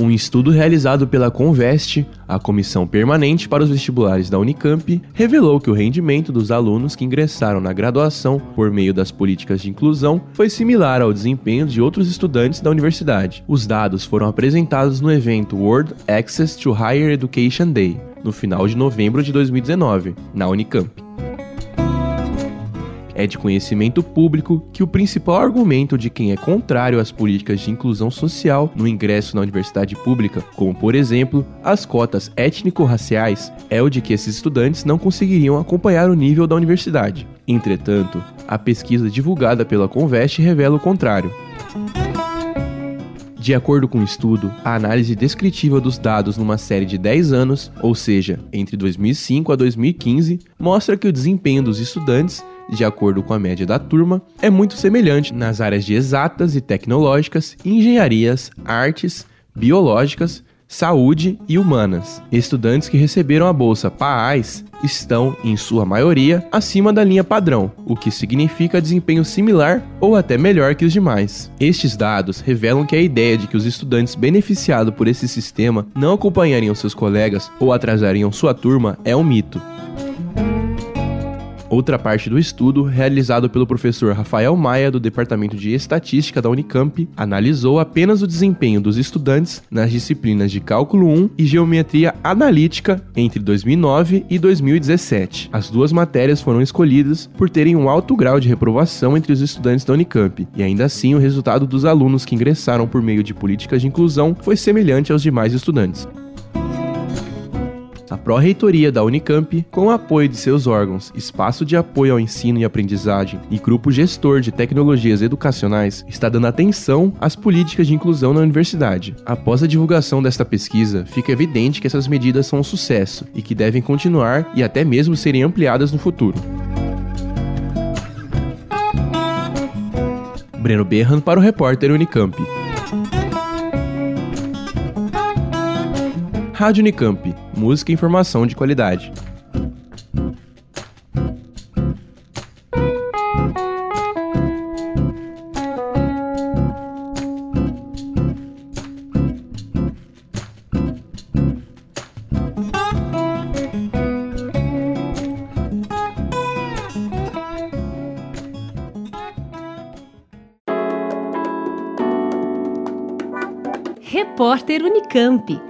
Um estudo realizado pela Conveste, a Comissão Permanente para os Vestibulares da Unicamp, revelou que o rendimento dos alunos que ingressaram na graduação por meio das políticas de inclusão foi similar ao desempenho de outros estudantes da universidade. Os dados foram apresentados no evento World Access to Higher Education Day, no final de novembro de 2019, na Unicamp. É de conhecimento público que o principal argumento de quem é contrário às políticas de inclusão social no ingresso na universidade pública, como por exemplo as cotas étnico-raciais, é o de que esses estudantes não conseguiriam acompanhar o nível da universidade. Entretanto, a pesquisa divulgada pela Conveste revela o contrário. De acordo com o estudo, a análise descritiva dos dados numa série de 10 anos, ou seja, entre 2005 a 2015, mostra que o desempenho dos estudantes de acordo com a média da turma, é muito semelhante nas áreas de exatas e tecnológicas, engenharias, artes, biológicas, saúde e humanas. Estudantes que receberam a bolsa PAAS estão, em sua maioria, acima da linha padrão, o que significa desempenho similar ou até melhor que os demais. Estes dados revelam que a ideia de que os estudantes beneficiados por esse sistema não acompanhariam seus colegas ou atrasariam sua turma é um mito. Outra parte do estudo, realizado pelo professor Rafael Maia, do Departamento de Estatística da Unicamp, analisou apenas o desempenho dos estudantes nas disciplinas de Cálculo 1 e Geometria Analítica entre 2009 e 2017. As duas matérias foram escolhidas por terem um alto grau de reprovação entre os estudantes da Unicamp, e ainda assim o resultado dos alunos que ingressaram por meio de políticas de inclusão foi semelhante aos demais estudantes. A Pró-Reitoria da Unicamp, com o apoio de seus órgãos Espaço de Apoio ao Ensino e Aprendizagem e Grupo Gestor de Tecnologias Educacionais, está dando atenção às políticas de inclusão na universidade. Após a divulgação desta pesquisa, fica evidente que essas medidas são um sucesso e que devem continuar e até mesmo serem ampliadas no futuro. Breno Berran para o repórter Unicamp. Rádio Unicamp, música e informação de qualidade. Repórter Unicamp.